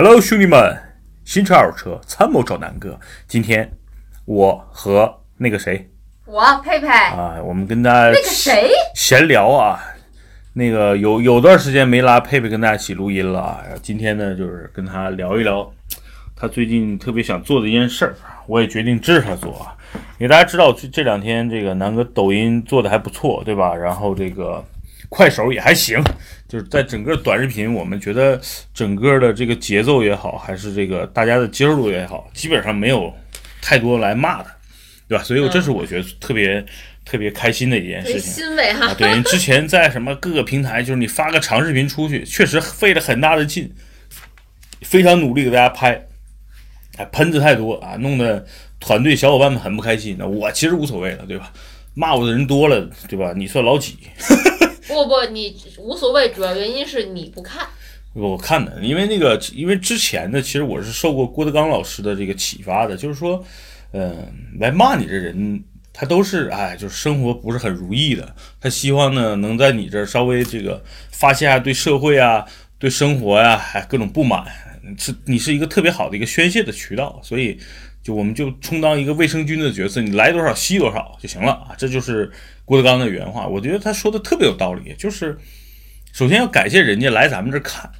Hello，兄弟们，新车二手车参谋找南哥。今天我和那个谁我佩佩，啊，我们跟大家那个谁，闲聊啊。那个有有段时间没拉佩佩跟大家一起录音了啊。今天呢，就是跟他聊一聊他最近特别想做的一件事儿，我也决定支持他做啊。因为大家知道这这两天这个南哥抖音做的还不错，对吧？然后这个快手也还行，就是在整个短视频，我们觉得整个的这个节奏也好，还是这个大家的接受度也好，基本上没有太多来骂的，对吧？所以这是我觉得特别、特别开心的一件事情。欣慰哈啊，。对，人之前在什么各个平台，就是你发个长视频出去，确实费了很大的劲，非常努力给大家拍，哎，喷子太多啊，弄得团队小伙伴们很不开心。那我其实无所谓了，对吧？骂我的人多了，对吧？你算老几？不不，你无所谓，主要原因是你不看。我看的，因为那个，因为之前呢，其实我是受过郭德纲老师的这个启发的，就是说，嗯、来骂你这人，他都是哎，就是生活不是很如意的，他希望呢能在你这儿稍微这个发泄下对社会啊、对生活呀、还各种不满，是你是一个特别好的一个宣泄的渠道，所以就我们就充当一个卫生军的角色，你来多少吸多少就行了啊，这就是郭德纲的原话，我觉得他说的特别有道理，就是首先要感谢人家来咱们这儿看。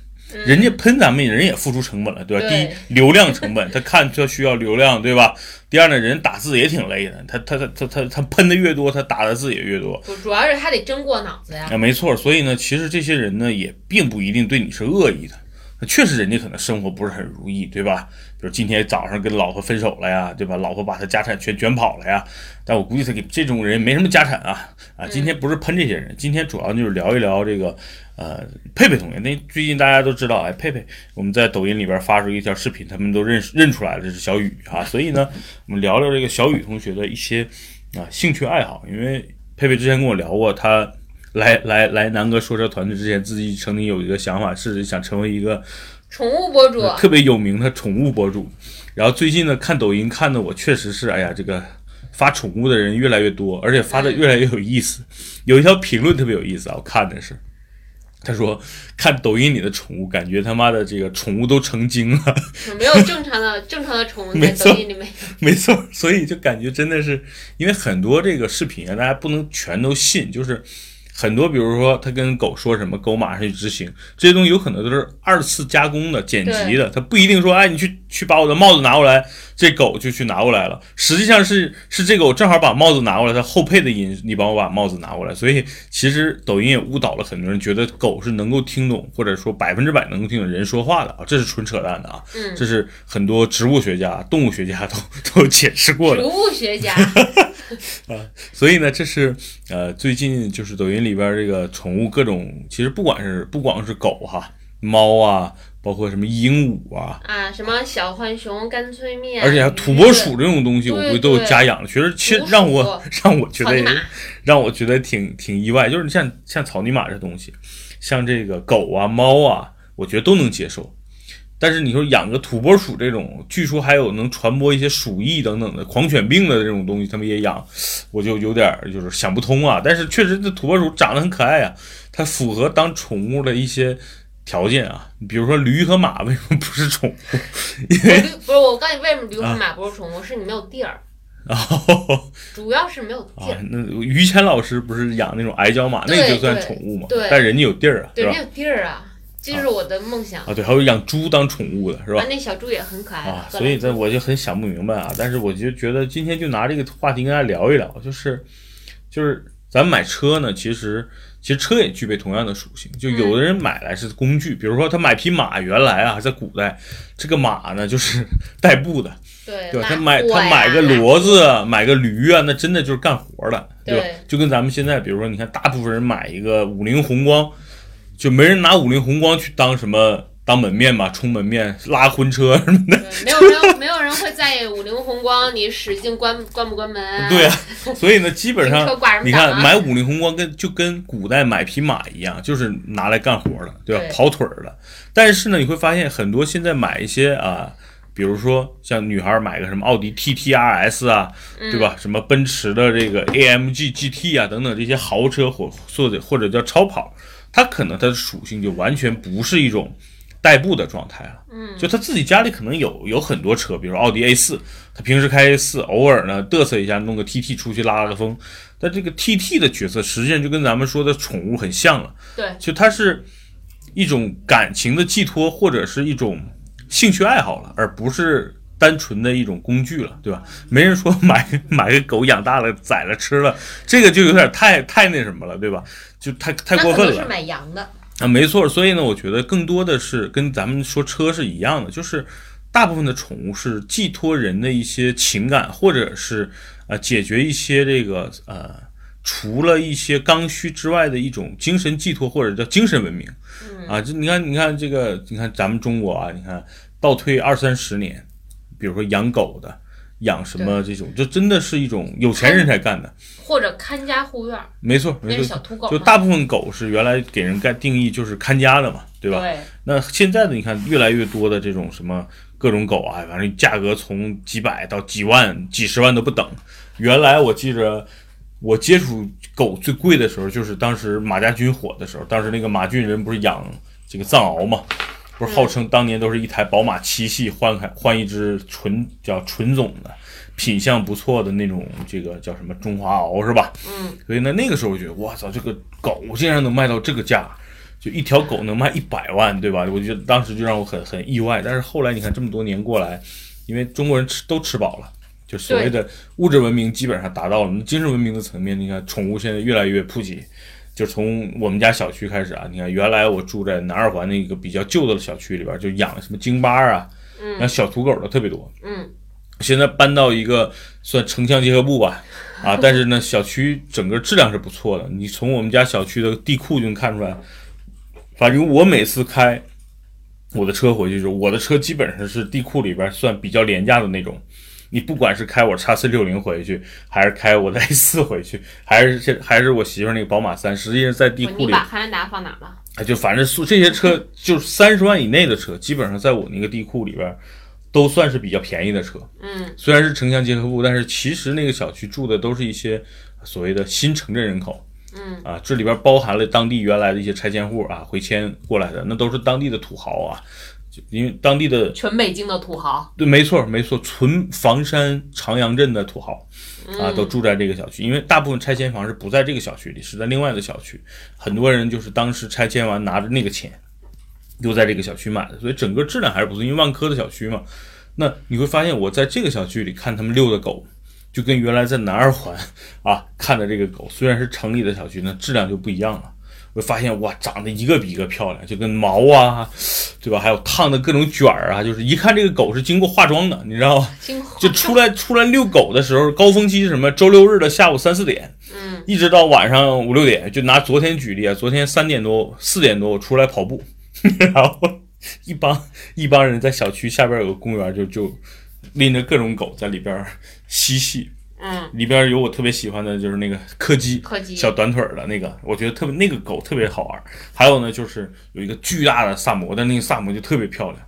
人家喷咱们，人也付出成本了，对吧？对第一，流量成本，他看他需要流量，对吧？第二呢，人打字也挺累的，他他他他他他喷的越多，他打的字也越多，主主要是他得真过脑子呀。啊，没错。所以呢，其实这些人呢，也并不一定对你是恶意的。那确实，人家可能生活不是很如意，对吧？比如今天早上跟老婆分手了呀，对吧？老婆把他家产全卷跑了呀。但我估计他给这种人没什么家产啊啊！今天不是喷这些人，今天主要就是聊一聊这个呃佩佩同学。那最近大家都知道，哎，佩佩我们在抖音里边发出一条视频，他们都认识认出来了，这是小雨啊。所以呢，我们聊聊这个小雨同学的一些啊兴趣爱好，因为佩佩之前跟我聊过，他来来来南哥说车团队之前，自己曾经有一个想法，是想成为一个宠物博主，特别有名的宠物博主。然后最近呢，看抖音看的我确实是，哎呀，这个发宠物的人越来越多，而且发的越来越有意思。有一条评论特别有意思啊，我看的是。他说：“看抖音里的宠物，感觉他妈的这个宠物都成精了。”没有正常的正常的宠物在 抖音里面。没错，所以就感觉真的是，因为很多这个视频啊，大家不能全都信，就是很多，比如说他跟狗说什么，狗马上去执行，这些东西有可能都是二次加工的、剪辑的，他不一定说，哎，你去去把我的帽子拿过来，这狗就去拿过来了，实际上是是这狗正好把帽子拿过来，它后配的音，你帮我把帽子拿过来，所以其实抖音也误导了很多人，觉得狗是能够听懂，或者说百分之百能够听懂人说话的啊，这是纯扯淡的啊，嗯。这是很多植物学家、动物学家都都解释过的。植。物学家，所以呢，这是呃最近就是抖音里边这个宠物各种，其实不管是不光是狗哈、猫啊，包括什么鹦鹉啊，啊，什么小浣熊干脆面，而且还土拨鼠这种东西，我估计都有家养的。其实其实让我 让我觉得让我觉得挺挺意外，就是你像像草泥马这东西，像这个狗啊、猫啊，我觉得都能接受。但是你说养个土拨鼠这种，据说还有能传播一些鼠疫等等的狂犬病的这种东西，他们也养，我就有点儿就是想不通啊。但是确实这土拨鼠长得很可爱啊，它符合当宠物的一些条件啊。比如说驴和马为什么不是宠物？因为不是我告诉你为什么驴和马不是宠物，是你没有地儿，哦主要是没有地儿。，啊那于谦老师不是养那种矮脚马，那就算宠物嘛？对但人家有地儿啊，对，吧没？有地儿啊，这就是我的梦想。啊，对，还有养猪当宠物的是吧啊，？那小猪也很可爱啊，所以这我就很想不明白啊。但是我就觉得今天就拿这个话题跟大家聊一聊，就是就是咱们买车呢，其实其实车也具备同样的属性。就有的人买来是工具，比如说他买匹马，原来啊在古代这个马呢就是代步的，对对吧？他买他买个骡子，啊，买个驴啊，那真的就是干活的，对吧对？就跟咱们现在，比如说，你看，大部分人买一个五菱宏光，就没人拿五菱宏光去当什么当门面嘛，充门面、拉婚车什么的。对，没有人没有人会在意五菱宏光你使劲关关不关门啊？对啊，所以呢，基本上你看买五菱宏光跟就跟古代买匹马一样，就是拿来干活的，对吧？对跑腿儿的。但是呢，你会发现很多现在买一些啊。比如说，像女孩买个什么奥迪 TT RS 啊，嗯对吧？什么奔驰的这个 AMG GT 啊，等等这些豪车或或者或者叫超跑，它可能它的属性就完全不是一种代步的状态了。嗯，就他自己家里可能有有很多车，比如奥迪 A 四，他平时开 A 四，偶尔呢嘚瑟一下，弄个 TT 出去拉拉个风。但这个 TT 的角色实际上就跟咱们说的宠物很像了，对，就它是一种感情的寄托，或者是一种兴趣爱好了，而不是单纯的一种工具了，对吧？没人说买 买个狗养大了宰了吃了，这个就有点太太那什么了，对吧？就太太过分了是。买羊的，啊，没错，所以呢，我觉得更多的是跟咱们说车是一样的，就是大部分的宠物是寄托人的一些情感，或者是呃解决一些这个呃除了一些刚需之外的一种精神寄托，或者叫精神文明。啊，就你看，你看这个，你看咱们中国啊，你看倒退二三十年，比如说养狗的。养什么这种，就真的是一种有钱人才干的，或者看家护院儿，没错，没错小。土狗，就大部分狗是原来给人干定义就是看家的嘛，对吧？对，那现在的你看，越来越多的这种什么各种狗啊，反正价格从几百到几万、几十万都不等。原来我记着，我接触狗最贵的时候，就是当时马家军火的时候，当时那个马俊仁不是养这个藏獒嘛，不是号称当年都是一台宝马七系换开换一只纯叫纯种的。品相不错的那种，这个叫什么中华獒是吧？嗯，所以呢，那个时候我觉得，我操，这个狗竟然能卖到这个价，就一条狗能卖一百万，对吧？我觉得当时就让我很很意外。但是后来你看这么多年过来，因为中国人吃都吃饱了，就所谓的物质文明基本上达到了。那精神文明的层面，你看宠物现在越来越普及。就从我们家小区开始啊，你看原来我住在南二环那个比较旧的小区里边，就养什么京巴啊，嗯那小土狗的特别多。嗯，现在搬到一个算城乡结合部吧，啊，但是呢，小区整个质量是不错的。你从我们家小区的地库就能看出来，反正我每次开我的车回去，就我的车基本上是地库里边算比较廉价的那种。你不管是开我叉 C 六零回去，还是开我的 A 四回去，还是这还是我媳妇儿那个宝马三，实际上在地库里你把汉兰达放哪儿了？啊，就反正素这些车，就是三十万以内的车，基本上在我那个地库里边，都算是比较便宜的车。嗯，虽然是城乡结合部，但是其实那个小区住的都是一些所谓的新城镇人口。嗯啊，这里边包含了当地原来的一些拆迁户啊，回迁过来的，那都是当地的土豪啊。就因为当地的全北京的土豪，对，没错没错，纯房山长阳镇的土豪啊，都住在这个小区。因为大部分拆迁房是不在这个小区里，是在另外的小区。很多人就是当时拆迁完拿着那个钱，又在这个小区买的，所以整个质量还是不错。因为万科的小区嘛，那你会发现我在这个小区里看他们遛的狗，就跟原来在南二环啊看的这个狗，虽然是城里的小区，那质量就不一样了。我发现哇，长得一个比一个漂亮，就跟毛啊，对吧？还有烫的各种卷儿啊，就是一看这个狗是经过化妆的，你知道吗？就出来出来遛狗的时候，高峰期是什么？周六日的下午三四点，嗯，一直到晚上五六点。就拿昨天举例啊，昨天三点多四点多我出来跑步，然后一帮一帮人在小区下边有个公园，就就拎着各种狗在里边嬉戏。嗯，里边有我特别喜欢的就是那个柯基，柯基小短腿的那个，我觉得特别那个狗特别好玩。还有呢，就是有一个巨大的萨摩，但那个萨摩就特别漂亮，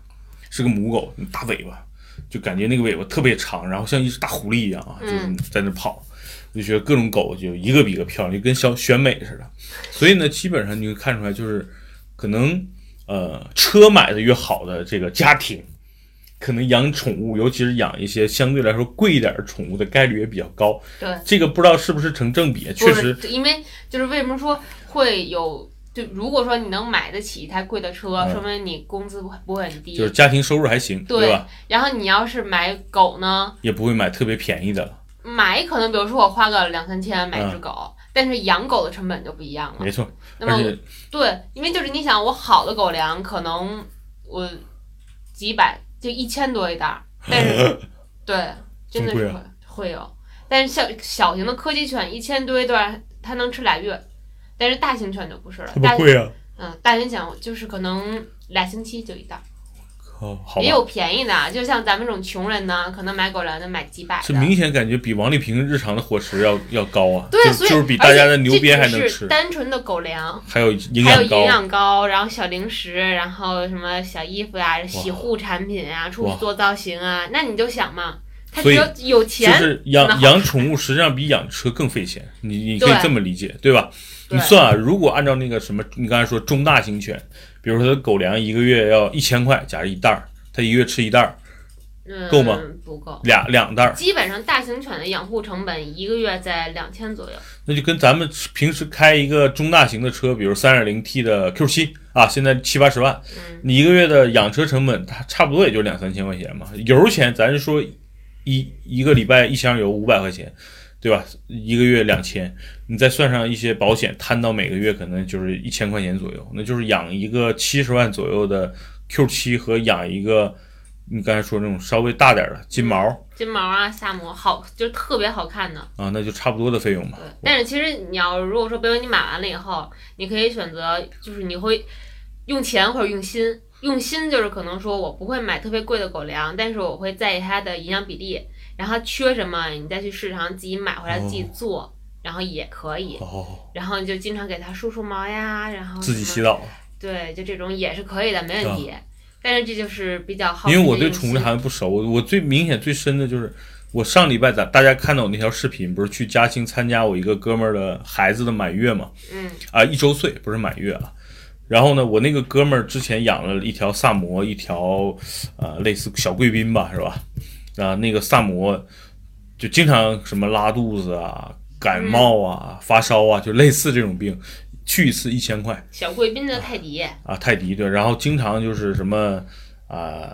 是个母狗，大尾巴，就感觉那个尾巴特别长，然后像一只大狐狸一样啊，就是嗯在那跑。我就觉得各种狗就一个比一个漂亮，就跟小选美似的。所以呢，基本上你会看出来，就是可能呃车买的越好的这个家庭，可能养宠物，尤其是养一些相对来说贵一点的宠物的概率也比较高。对，这个不知道是不是成正比，确实，因为就是为什么说会有，就如果说你能买得起一台贵的车，嗯说明你工资不会不会很低。就是家庭收入还行，对吧？然后你要是买狗呢，也不会买特别便宜的了，买可能比如说我花个两三千买一只嗯狗，但是养狗的成本就不一样了没。错。那么对，因为就是你想，我好的狗粮可能我几百就一千多一袋儿，但是 对，真的是会有。但是小小型的柯基犬一千多一袋，它能吃俩月，但是大型犬就不是了。大啊！嗯，大型犬就是可能俩星期就一袋儿，哦，好，也有便宜的啊，就像咱们这种穷人呢，可能买狗粮能买几百是的。明显感觉比王丽萍日常的伙食要要高啊，对，就所以就是比大家的牛鞭还能吃，单纯的狗粮，还有营还有营养高，然后小零食，然后什么小衣服呀、洗护产品啊，出去做造型啊，那你就想嘛，他所以只要有就钱，养养宠物实际上比养车更费钱，你你可以这么理解，对吧？对。你算啊，如果按照那个什么，你刚才说中大型犬，比如说它狗粮一个月要一千块，假如一袋儿，它一个月吃一袋儿，嗯，够吗？不够。俩两袋儿，基本上大型犬的养护成本一个月在两千左右。那就跟咱们平时开一个中大型的车，比如三点零 T 的 Q 七啊，现在七八十万，嗯你一个月的养车成本，它差不多也就两三千块钱嘛。油钱咱说一一个礼拜一箱油五百块钱，对吧？一个月两千，你再算上一些保险，摊到每个月可能就是一千块钱左右，那就是养一个七十万左右的 Q 七和养一个你刚才说那种稍微大点儿的金毛金毛啊，萨摩好，就是特别好看的。啊，那就差不多的费用嘛。，但是其实你要如果说，比如你买完了以后，你可以选择，就是你会用钱或者用心。用心就是可能说我不会买特别贵的狗粮，但是我会在意它的营养比例，然后它缺什么，你再去市场自己买回来自己做，然后也可以。哦，然后你就经常给它梳梳毛呀，然后自己洗澡。对，就这种也是可以的，没问题。但是这就是比较好因为我对宠物心还不熟，我最明显最深的就是我上礼拜咱大家看到我那条视频，不是去嘉兴参加我一个哥们儿的孩子的满月嘛？嗯啊，一周岁不是满月啊。然后呢，我那个哥们儿之前养了一条萨摩，一条呃类似小贵宾吧，是吧？啊，那个萨摩就经常什么拉肚子啊、感冒啊、发烧啊，就类似这种病，去一次一千块。小贵宾的泰迪，啊，泰迪对，然后经常就是什么啊、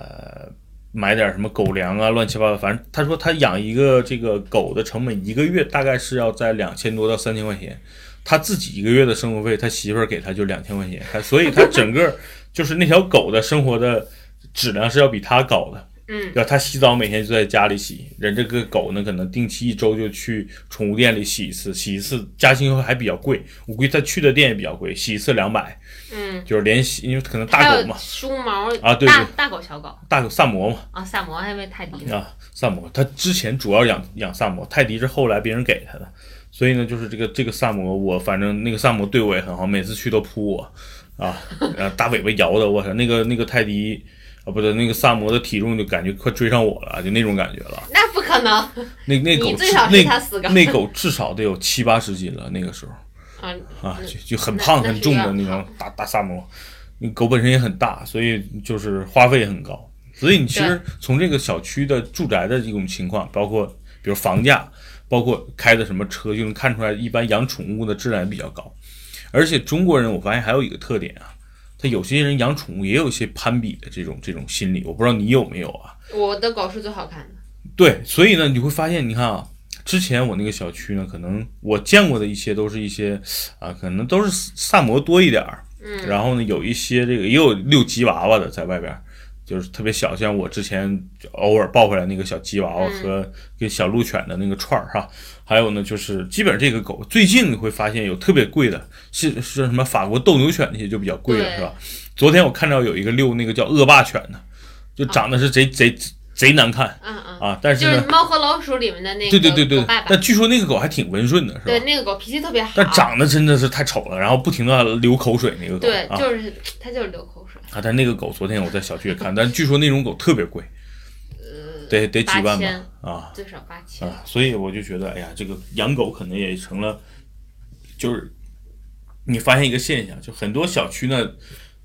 买点什么狗粮啊，乱七八糟，反正他说他养一个这个狗的成本一个月大概是要在两千多到三千块钱，他自己一个月的生活费，他媳妇儿给他就两千块钱，他所以他整个就是那条狗的生活的质量是要比他高的。嗯对吧？他洗澡每天就在家里洗，人这个狗呢，可能定期一周就去宠物店里洗一次，洗一次嘉兴还比较贵，我估计他去的店也比较贵，洗一次两百，嗯，就是连洗，因为可能大狗嘛，梳毛啊对大对大狗小狗大狗萨摩嘛，啊，萨摩还以为泰迪呢。啊，萨摩，他之前主要养养萨摩，泰迪是后来别人给他的，所以呢，就是这个这个萨摩，我反正那个萨摩对我也很好，每次去都扑我，啊，大尾巴摇的，我操，那个那个泰迪啊，不对，那个萨摩的体重就感觉快追上我了，就那种感觉了。那不可能，那那狗你最少是那那狗至少得有七八十斤了，那个时候 啊，啊，就就很胖很重的那种大大萨摩。那狗本身也很大，所以就是花费也很高。所以你其实从这个小区的住宅的这种情况，包括比如房价，包括开的什么车，就能看出来，一般养宠物的质量也比较高。而且中国人，我发现还有一个特点啊，他有些人养宠物也有一些攀比的这种这种心理，我不知道你有没有啊？我的狗是最好看的。对，所以呢，你会发现，你看啊，之前我那个小区呢，可能我见过的一些都是一些啊，可能都是萨摩多一点儿，嗯，然后呢，有一些这个也有遛吉娃娃的在外边儿，就是特别小，像我之前偶尔抱回来那个小吉娃娃嗯和跟小鹿犬的那个串儿哈，还有呢，就是基本上这个狗最近你会发现有特别贵的，是是什么法国斗牛犬那些就比较贵了，是吧？昨天我看到有一个遛那个叫恶霸犬的，就长得是贼贼贼难看嗯嗯，啊，但是就是《猫和老鼠》里面的那个对对对对狗爸，爸但据说那个狗还挺温顺的，是吧对，那个狗脾气特别好。但长得真的是太丑了，然后不停的流口水那个狗对，啊就是它就是流口水。啊！但那个狗昨天我在小区也看，但据说那种狗特别贵，呃，得得几万吧啊最少八千。啊！所以我就觉得，哎呀，这个养狗可能也成了，就是你发现一个现象，就很多小区呢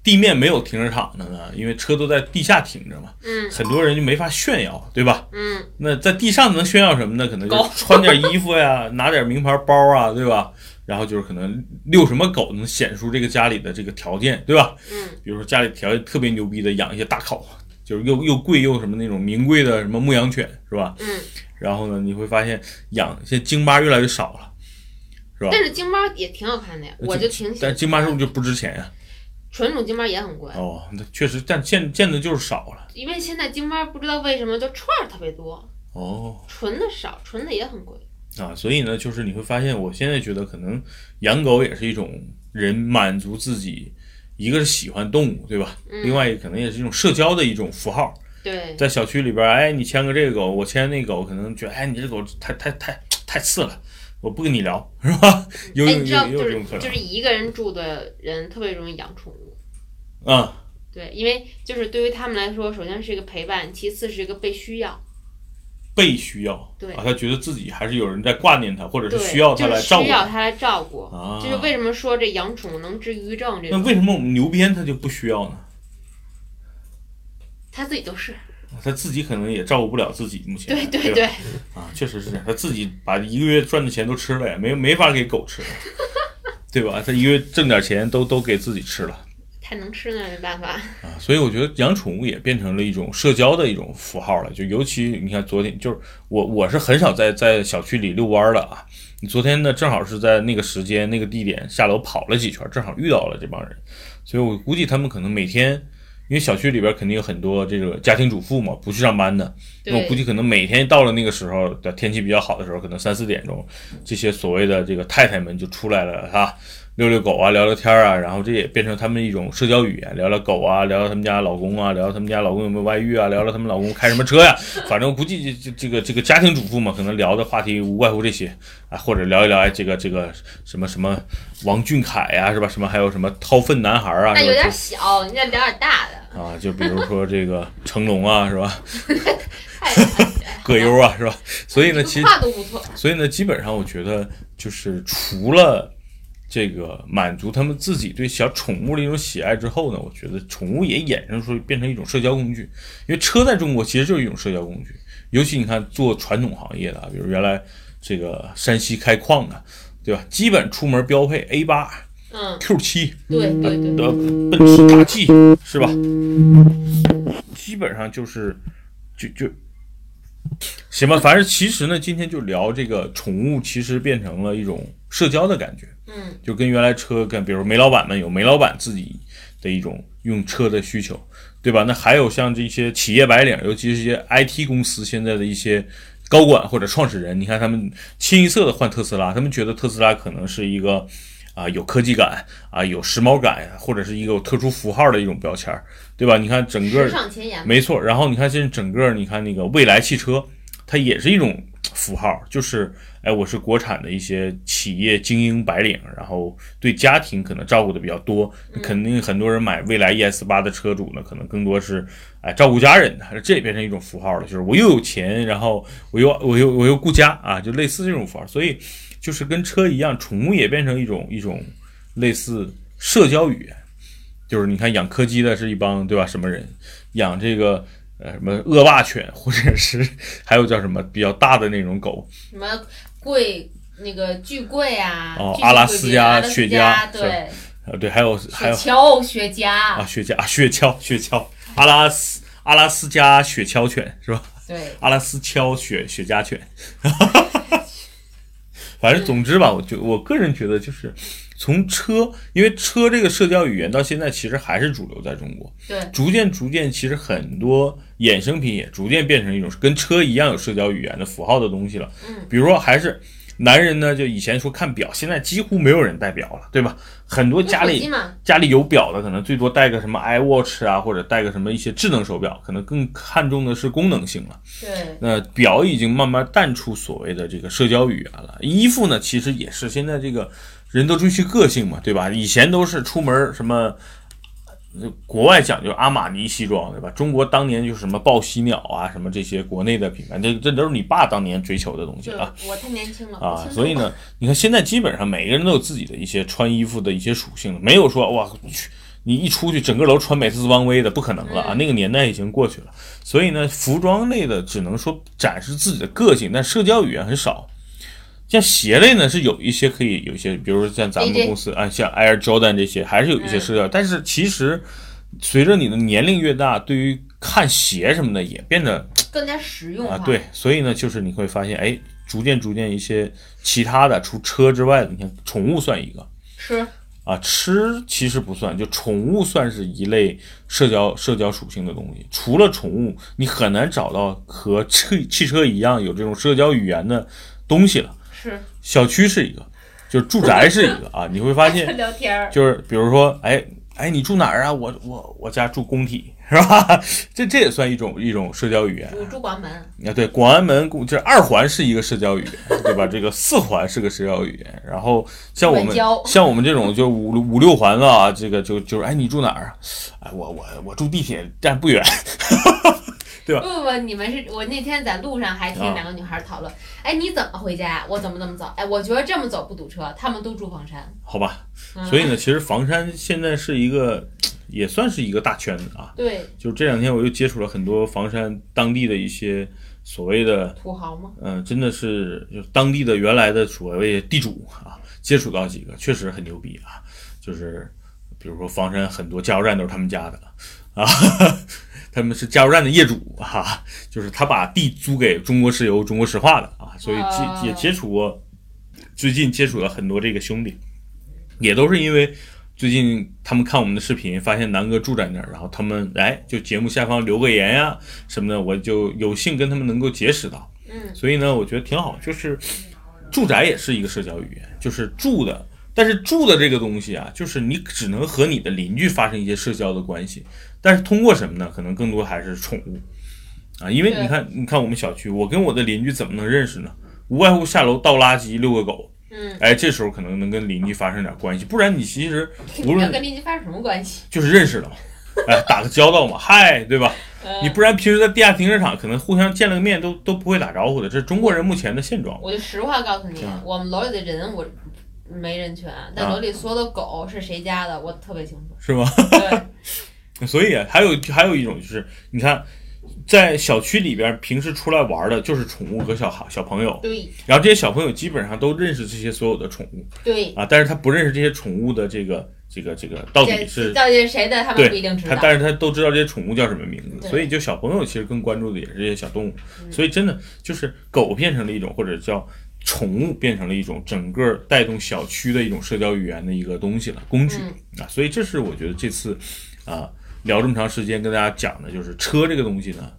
地面没有停车场的呢，因为车都在地下停着嘛，嗯很多人就没法炫耀，对吧？嗯，那在地上能炫耀什么呢？可能就穿点衣服呀，拿点名牌包啊，对吧？然后就是可能遛什么狗能显出这个家里的这个条件，对吧？嗯，比如说家里条件特别牛逼的，养一些大口，就是又又贵又什么那种名贵的什么牧羊犬，是吧？嗯，然后呢，你会发现养现在京巴越来越少了，是吧？但是京巴也挺好看的呀，我就挺喜欢。但京巴是不是就不值钱呀？纯种京巴也很贵，哦，那确实，但见见的就是少了。因为现在京巴不知道为什么就串儿特别多，哦，纯的少，纯的也很贵。啊，所以呢，就是你会发现，我现在觉得可能养狗也是一种人满足自己，一个是喜欢动物，对吧？嗯另外一个可能也是一种社交的一种符号。对，在小区里边，哎，你牵个这个狗，我牵那个狗，可能觉得，哎，你这狗太太太太次了，我不跟你聊，是吧？有哎，有你知道，有这种可能就是一个人住的人特别容易养宠物。啊、对，因为就是对于他们来说，首先是一个陪伴，其次是一个被需要。被需要，对啊，他觉得自己还是有人在挂念他，或者，是需要他来照顾他。需要他来照顾。就为什么说这养宠物能治抑郁症这为什么我们牛鞭他就不需要呢？他自己都是。他自己可能也照顾不了自己，目前对对对啊，确实是这样，他自己把一个月赚的钱都吃了呀，没没法给狗吃，对吧？他一个月挣点钱都都给自己吃了。太能吃呢，没办法。啊，所以我觉得养宠物也变成了一种社交的一种符号了。就尤其你看昨天，就是我我是很少在在小区里遛弯儿的啊。你昨天呢，正好是在那个时间、那个地点下楼跑了几圈，正好遇到了这帮人，所以我估计他们可能每天，因为小区里边肯定有很多这个家庭主妇嘛，不去上班的，那我估计可能每天到了那个时候的天气比较好的时候，可能三四点钟，这些所谓的这个太太们就出来了哈。遛遛狗啊，聊聊天啊，然后这也变成他们一种社交语言，聊聊狗啊，聊聊他们家老公啊，聊聊他们家老公有没有外遇啊，聊聊他们老公开什么车呀、反正估计这这这个这个家庭主妇嘛，可能聊的话题无外乎这些啊，或者聊一聊哎这个这个什么什么王俊凯呀、是吧？什么还有什么掏粪男孩啊，那有点小，你得聊点大的。啊，就比如说这个成龙啊，是吧？葛优啊，是吧？所以呢，其实话都不错。所以呢，基本上我觉得就是除了这个满足他们自己对小宠物的一种喜爱之后呢，我觉得宠物也衍生出变成一种社交工具。因为车在中国其实就是一种社交工具，尤其你看做传统行业的啊，比如原来这个山西开矿的，对吧？基本出门标配 A 八、嗯，Q 七、对对对，呃奔驰大 G 是吧？基本上就是就就 行吧，反正其实呢，今天就聊这个宠物，其实变成了一种社交的感觉，嗯，就跟原来车跟比如煤老板们有煤老板自己的一种用车的需求，对吧？那还有像这些企业白领，尤其是一些 IT 公司现在的一些高管或者创始人，你看他们清一色的换特斯拉，他们觉得特斯拉可能是一个。啊，有科技感啊，有时髦感，或者是一个有特殊符号的一种标签儿，对吧？你看整个。没错，然后你看现在整个，你看那个未来汽车，它也是一种符号，就是哎，我是国产的一些企业精英白领，然后对家庭可能照顾的比较多，肯定很多人买未来 ES 八的车主呢，可能更多是哎照顾家人的，这也变成一种符号了，就是我又有钱，然后我又我又我又顾家啊，就类似这种符号，所以就是跟车一样，宠物也变成一种一种类似社交语言。就是你看养柯基的是一帮对吧？什么人养这个呃什么恶霸犬，或者是还有叫什么比较大的那种狗什么贵那个巨贵啊，哦阿拉斯加雪茄对，呃对，还有还有雪橇雪茄，啊雪茄啊雪橇雪橇阿拉斯阿拉斯加雪橇犬是吧？对，阿拉斯橇雪雪茄犬，反正总之吧，我就我个人觉得就是从车，因为车这个社交语言到现在其实还是主流在中国，对，逐渐逐渐，其实很多衍生品也逐渐变成一种跟车一样有社交语言的符号的东西了。嗯，比如说还是男人呢，就以前说看表，现在几乎没有人戴表了，对吧？很多家里家里有表的，可能最多戴个什么 iWatch 啊，或者戴个什么一些智能手表，可能更看重的是功能性了。对，那表已经慢慢淡出所谓的这个社交语言了。衣服呢，其实也是现在这个人都追求个性嘛，对吧？以前都是出门什么。呃国外讲究阿玛尼西装，对吧？中国当年就是什么报喜鸟啊，什么这些国内的品牌，这这都是你爸当年追求的东西啊。我太年轻了啊，所以，呢，你看现在基本上每个人都有自己的一些穿衣服的一些属性了，没有说哇，去你一出去整个楼穿美特斯邦威的，不可能了啊，那个年代已经过去了。所以呢，服装类的只能说展示自己的个性，但社交语言很少。像鞋类呢，是有一些可以有一些，比如说像咱们公司啊，像 Air Jordan 这些，还是有一些社交。但是其实随着你的年龄越大，对于看鞋什么的也变得更加实用。啊，对，所以呢，就是你会发现，哎，逐渐逐渐一些其他的，除车之外的，你看宠物算一个吃，啊，吃其实不算，就宠物算是一类社交社交属性的东西。除了宠物，你很难找到和车汽车一样有这种社交语言的东西了。吃，小区是一个，就是住宅是一个啊，你会发现，聊天，就是比如说，哎哎，你住哪儿啊？我我我家住工体，是吧？这这也算一种一种社交语言。住住广门，啊，对，广安门就是二环是一个社交语言，对吧？这个四环是个社交语言，然后像我们像我们这种就五五六环的啊，这个就就是哎，你住哪儿啊？哎，我我我住地铁站不远，对吧？不不不，你们是我那天在路上还听啊两个女孩讨论，哎，你怎么回家呀？我怎么怎么走？哎，我觉得这么走不堵车，他们都住房山。好吧，嗯、所以呢，其实房山现在是一个，也算是一个大圈子啊。对就这两天我又接触了很多房山当地的一些所谓的，土豪吗？嗯、真的是就当地的原来的所谓地主啊，接触到几个确实很牛逼啊，就是比如说房山很多加油站都是他们家的啊，他们是加油站的业主哈、就是他把地租给中国石油、中国石化的啊，所以哦接也接触过，最近接触了很多这个兄弟，也都是因为最近他们看我们的视频，发现南哥住在那儿，然后他们哎就节目下方留个言呀、什么的，我就有幸跟他们能够结识到，嗯，所以呢，我觉得挺好，就是住宅也是一个社交语言，就是住的。但是住的这个东西啊，就是你只能和你的邻居发生一些社交的关系，但是通过什么呢？可能更多还是宠物啊，因为你看，你看我们小区，我跟我的邻居怎么能认识呢？无外乎下楼倒垃圾、遛个狗，嗯，哎，这时候可能能跟邻居发生点关系，不然你其实无论跟邻居发生什么关系？就是认识了嘛，哎，打个交道嘛，嗨，对吧？呃你不然平时在地下停车场可能互相见了个面都都不会打招呼的，这是中国人目前的现状。我就实话告诉你嗯，我们楼里的人我没人权，但啊楼里所有的狗是谁家的，我特别清楚。是吗？对，所以啊还有还有一种就是，你看，在小区里边平时出来玩的就是宠物和小孩小朋友，对然后这些小朋友基本上都认识这些所有的宠物对，啊，但是他不认识这些宠物的这个这个这个到底是到底是谁的，他们不一定知他，道。但是他都知道这些宠物叫什么名字，所以就小朋友其实更关注的也是这些小动物，嗯所以真的就是狗变成了一种或者叫宠物变成了一种整个带动小区的一种社交语言的一个东西了工具、嗯啊，所以这是我觉得这次啊聊这么长时间跟大家讲的就是车这个东西呢，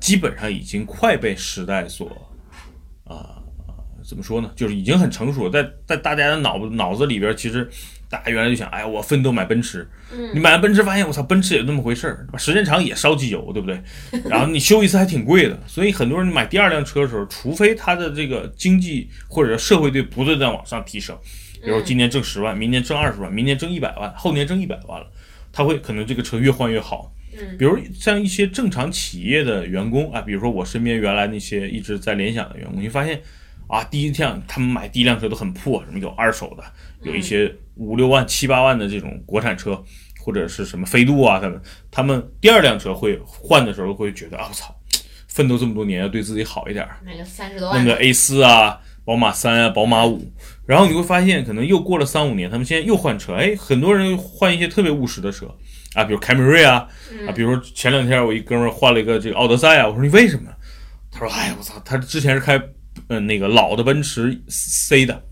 基本上已经快被时代所啊。怎么说呢？就是已经很成熟了，在在大家的脑脑子里边，其实大家原来就想，哎呀，我奋斗买奔驰，你嗯，买了奔驰，发现我操，奔驰也就那么回事儿，时间长也烧机油，对不对？然后你修一次还挺贵的，所以很多人买第二辆车的时候，除非他的这个经济或者社会对不断在往上提升，比如今年挣十万，明年挣二十万，明年挣一百万，后年挣一百万了，他会可能这个车越换越好。嗯比如像一些正常企业的员工啊，比如说我身边原来那些一直在联想的员工，你发现啊，第一辆他们买第一辆车都很破，什么有二手的，有一些五六万、七八万的这种国产车，或者是什么飞度啊，他们他们第二辆车会换的时候会觉得啊，我操，奋斗这么多年要对自己好一点儿，买个三十多万弄个 A 四啊、宝马三啊、宝马五，然后你会发现，可能又过了三五年，他们现在又换车，哎，很多人换一些特别务实的车啊，比如凯美瑞啊，啊，比如说前两天我一哥们儿换了一个这个奥德赛啊，我说你为什么？他说，哎，我操，他之前是开呃那个老的奔驰 C 的，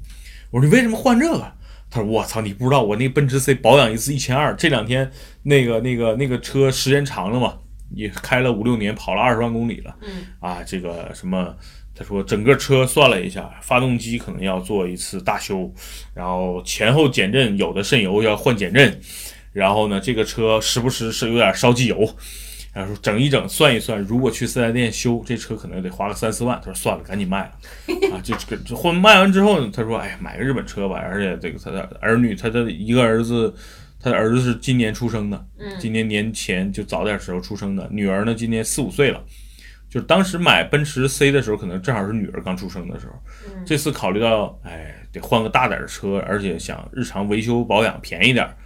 我说你为什么换这个？他说我操，你不知道我那奔驰 C 保养一次一千二，这两天那个那个那个车时间长了嘛，也开了五六年，跑了二十万公里了。嗯啊，这个什么，他说整个车算了一下，发动机可能要做一次大修，然后前后减震有的渗油要换减震，然后呢，这个车时不时是有点烧机油。然后说整一整算一算，如果去四 S 店修这车，可能得花个三四万。他说算了，赶紧卖了啊！就这个这换卖完之后呢，他说哎呀，买个日本车吧，而且这个他的儿女，他的一个儿子，他的儿子是今年出生的，嗯今年年前就早点时候出生的，女儿呢今年四五岁了。就是当时买奔驰 C 的时候，可能正好是女儿刚出生的时候。嗯这次考虑到，哎，得换个大点的车，而且想日常维修保养便宜点儿。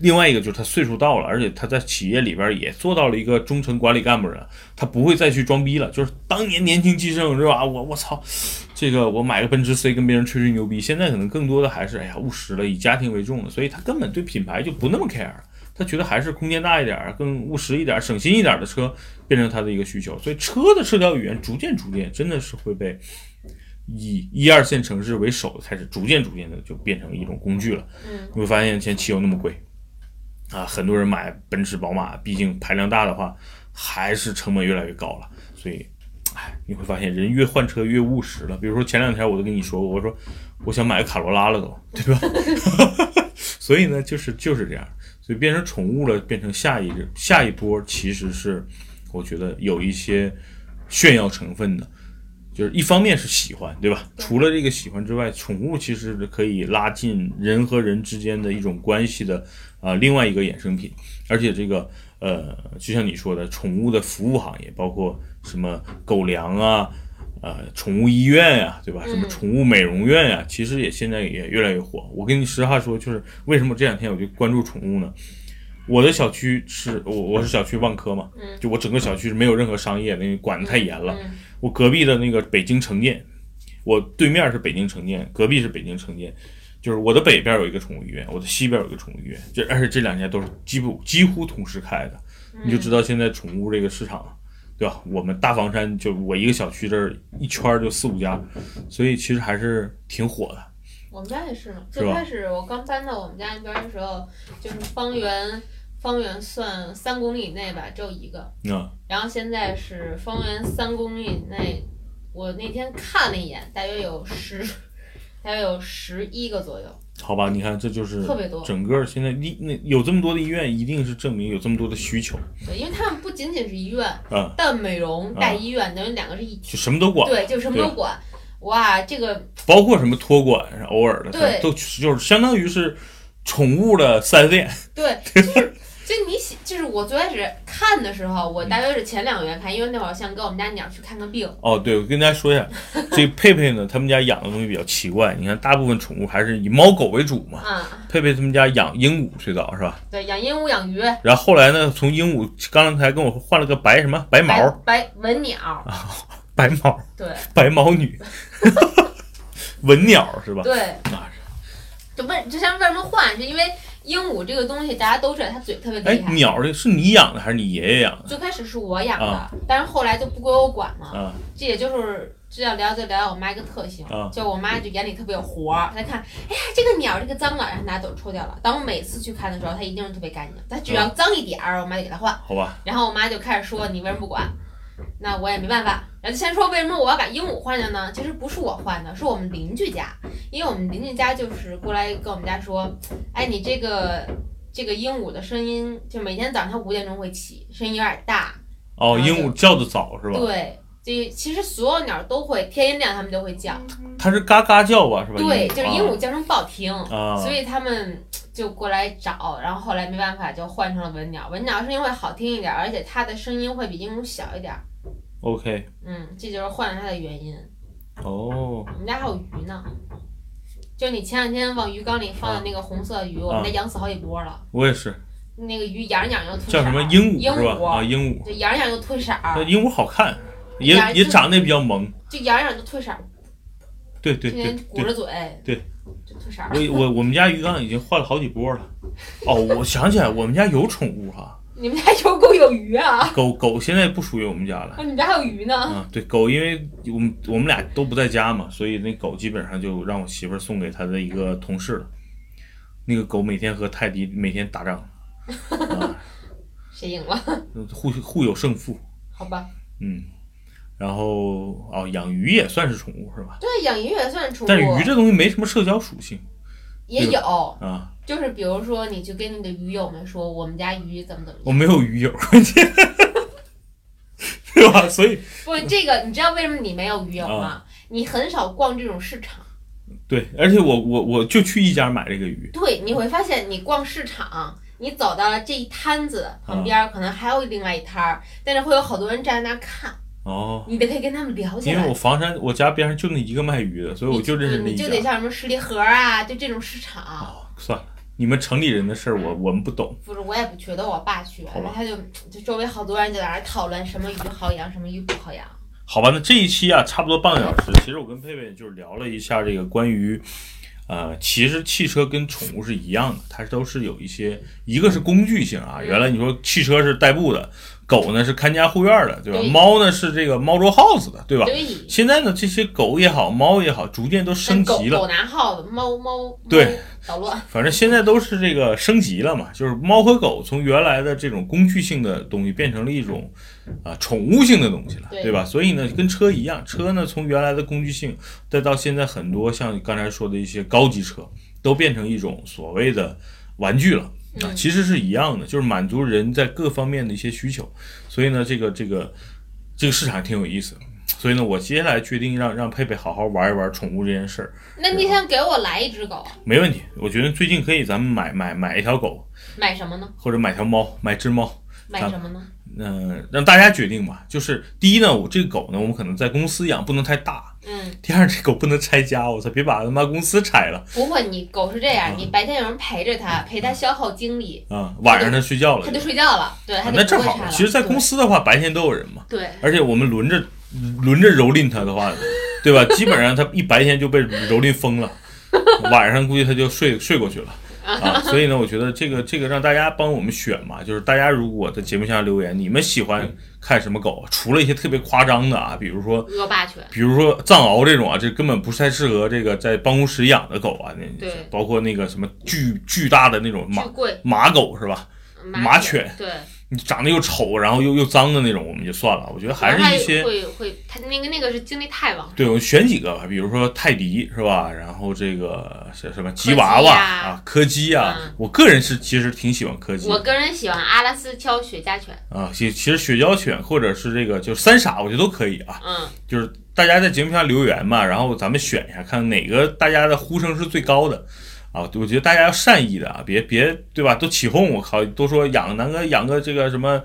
另外一个就是他岁数到了，而且他在企业里边也做到了一个中层管理干部了，他不会再去装逼了。就是当年年轻气盛是吧？我我操，这个我买个奔驰 C 跟别人吹吹牛逼，现在可能更多的还是哎呀务实了，以家庭为重了，所以他根本对品牌就不那么 care 了。他觉得还是空间大一点儿、更务实一点儿、省心一点儿的车变成他的一个需求，所以车的社交语言逐渐逐渐真的是会被以一二线城市为首的开始逐渐逐渐的就变成一种工具了。嗯你会发现现在汽油那么贵啊，很多人买奔驰、宝马，毕竟排量大的话，还是成本越来越高了，所以。哎，你会发现人越换车越务实了。比如说前两天我都跟你说过，我说我想买个卡罗拉了都，对吧？所以呢，就是就是这样，所以变成宠物了，变成下一下一波，其实是我觉得有一些炫耀成分的。就是一方面是喜欢，对吧？除了这个喜欢之外，宠物其实是可以拉近人和人之间的一种关系的啊、呃另外一个衍生品。而且这个呃，就像你说的，宠物的服务行业，包括什么狗粮啊，呃，宠物医院呀、对吧？什么嗯宠物美容院呀、其实也现在也越来越火。我跟你实话说，就是为什么这两天我就关注宠物呢？我的小区是我我是小区万科嘛，嗯就我整个小区是没有任何商业的，因为管的太严了。嗯我隔壁的那个北京城建，我对面是北京城建，隔壁是北京城建，就是我的北边有一个宠物医院，我的西边有一个宠物医院，这而且这两家都是几乎几乎同时开的，你就知道现在宠物这个市场，对吧？我们大房山就我一个小区这儿一圈儿就四五家，所以其实还是挺火的。我们家也是呢。最开始我刚搬到我们家那边的时候，就是方圆方圆算三公里以内吧，只有一个。啊、然后现在是方圆三公里以内，我那天看了一眼，大约有十，大约有十一个左右。好吧，你看这就是特别多整个现在医那有这么多的医院，一定是证明有这么多的需求对，因为他们不仅仅是医院，嗯，带美容、啊带医院，等于两个是一体。就什么都管。对，就什么都管。哇，这个包括什么托管，偶尔的，对都就是相当于是宠物的四 S 店。对，就是就你喜，就是我最开始看的时候，我大约是前两个月看，因为那会儿想跟我们家鸟去看个病。哦，对，我跟大家说一下，这佩佩呢，他们家养的东西比较奇怪。你看，大部分宠物还是以猫狗为主嘛。啊，佩佩他们家养鹦鹉最早是吧？对，养鹦鹉、养鱼、然后后来呢，从鹦鹉刚才跟我换了个白什么白毛白白文鸟，白毛对白毛女，文鸟是吧？对啊，就为就像为什么换，是因为鹦鹉这个东西大家都知道它嘴特别哎厉，害。鸟这是你养的还是你爷爷养的最开始是我养的，啊但是后来就不归我管嘛。啊？这也就是这要聊就聊聊我妈一个特性，啊就我妈就眼里特别有活儿。她看，哎呀，这个鸟这个脏了，然后拿走抽掉了。当我每次去看的时候，它一定是特别干净，它只要脏一点儿，我妈就给它换。好吧，然后我妈就开始说你为什么不管？那我也没办法。然后先说为什么我要把鹦鹉换掉呢？其实不是我换的，是我们邻居家，因为我们邻居家就是过来跟我们家说，哎，你这个这个鹦鹉的声音，就每天早上它五点钟会起，声音有点大。哦，鹦鹉叫的早是吧？对，这其实所有鸟都会，天一亮它们就会叫。它是嘎嘎叫吧？是吧？对，就是鹦鹉啊叫声不好听，啊所以他们就过来找，然后后来没办法就换成了文鸟。文鸟声音会好听一点，而且它的声音会比鹦鹉小一点。OK，嗯，这就是换了它的原因。哦，我们家还有鱼呢，就你前两天往鱼缸里放的那个红色鱼，我们家养死好几波了。我也是，那个鱼痒痒又褪色，叫什么鹦鹦鹉是吧？啊，鹦鹉，就痒痒又褪色儿，那鹦鹉好看，也也长得也比较萌。就痒痒就褪色儿，对对对鼓，着嘴，对，就褪色。我我我们家鱼缸已经换了好几波了。哦，我想起来，我们家有宠物哈，你们家有狗有鱼啊？狗狗现在不属于我们家了。啊，你们家还有鱼呢？啊，对狗，因为我们我们俩都不在家嘛，所以那狗基本上就让我媳妇儿送给她的一个同事了。那个狗每天和泰迪每天打仗，啊，谁赢了？互互有胜负。好吧，嗯，然后哦，养鱼也算是宠物是吧？对，养鱼也算是宠物，但是鱼这东西没什么社交属性也有，啊，就是比如说，你去跟你的鱼友们说，我们家鱼怎么怎么我。没有鱼友，关键，对吧？所以不，这个你知道为什么你没有鱼友吗？啊你很少逛这种市场。对，而且我我我就去一家买这个鱼，对，你会发现你逛市场，你走到了这一摊子旁边，啊可能还有另外一摊儿，但是会有好多人站在那儿看，哦，你得可以跟他们聊起来因为我。房山我家边上就那一个卖鱼的，所以我就认识那一你就得。像什么十里河啊，就这种市场。哦，算了，你们城里人的事儿我我们不懂。不是，我也不觉得我爸去，好吧然后他就就周围好多人就在那儿讨论什么鱼好养，什么鱼不好养。好吧，那这一期啊，差不多半个小时。其实我跟佩佩就是聊了一下这个关于，呃，其实汽车跟宠物是一样的，它都是有一些，一个是工具性啊。嗯原来你说汽车是代步的，狗呢是看家护院的，对吧？对猫呢是这个猫捉耗子的，对吧？对，现在呢，这些狗也好，猫也好，逐渐都升级了。狗狗拿耗子，猫猫对捣乱。反正现在都是这个升级了嘛，就是猫和狗从原来的这种工具性的东西变成了一种啊、宠物性的东西了，对对吧？所以呢，跟车一样，车呢从原来的工具性，再到现在很多像刚才说的一些高级车，都变成一种所谓的玩具了。啊，嗯其实是一样的，就是满足人在各方面的一些需求。所以呢，这个这个这个市场挺有意思。所以呢，我接下来决定让让佩佩好好玩一玩宠物这件事儿，那你想给我来一只狗，没问题。我觉得最近可以咱们买买买一条狗，买什么呢？或者买条猫，买只猫，买什么呢？嗯、让大家决定吧。就是第一呢，我这个狗呢，我们可能在公司养，不能太大。嗯，第二，这狗不能拆家，我操，别把他妈公司拆了。不会，你狗是这样，你白天有人陪着它，陪它消耗精力，啊！晚上它睡觉了它就，睡觉了，对，那正好其实，在公司的话，白天都有人嘛，对，而且我们轮着轮着蹂躏它的话，对吧？基本上它一白天就被蹂躏疯了，晚上估计它就睡睡过去了。啊，所以呢，我觉得这个这个让大家帮我们选嘛，就是大家如果在节目下留言，你们喜欢看什么狗？除了一些特别夸张的啊，比如说恶霸犬，比如说藏獒这种啊，这根本不太适合这个在办公室养的狗啊。那对包括那个什么巨巨大的那种马，马狗是吧？马犬对，你长得又丑，然后又又脏的那种，我们就算了。我觉得还是一些会会，他那个那个是精力太旺盛，对，我选几个吧，比如说泰迪是吧？然后这个是什么吉娃娃啊，柯基啊嗯，我个人是其实挺喜欢柯基我个人喜欢阿拉斯乔雪茄犬，啊。其其实雪橇犬或者是这个就是三傻，我觉得都可以啊。嗯，就是大家在节目下留言嘛，然后咱们选一下，看哪个大家的呼声是最高的啊！我觉得大家要善意的啊，别别对吧？都起哄，我靠，都说养南哥养个这个什么，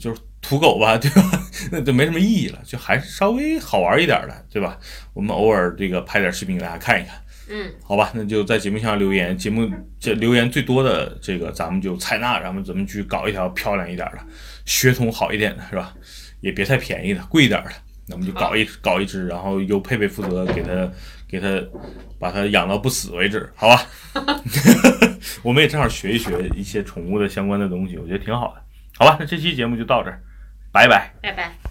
就是土狗吧，对吧？那就没什么意义了，就还是稍微好玩一点的，对吧？我们偶尔这个拍点视频给大家看一看。嗯，好吧，那就在节目下留言，节目这留言最多的这个咱们就采纳，然后咱们去搞一条漂亮一点的，血统好一点的，是吧？也别太便宜的，贵一点的，那我们就搞一搞一只，然后由佩佩负责给它给它把它养到不死为止，好吧？我们也正好学一学一些宠物的相关的东西，我觉得挺好的，好吧？那这期节目就到这儿，拜拜。拜拜。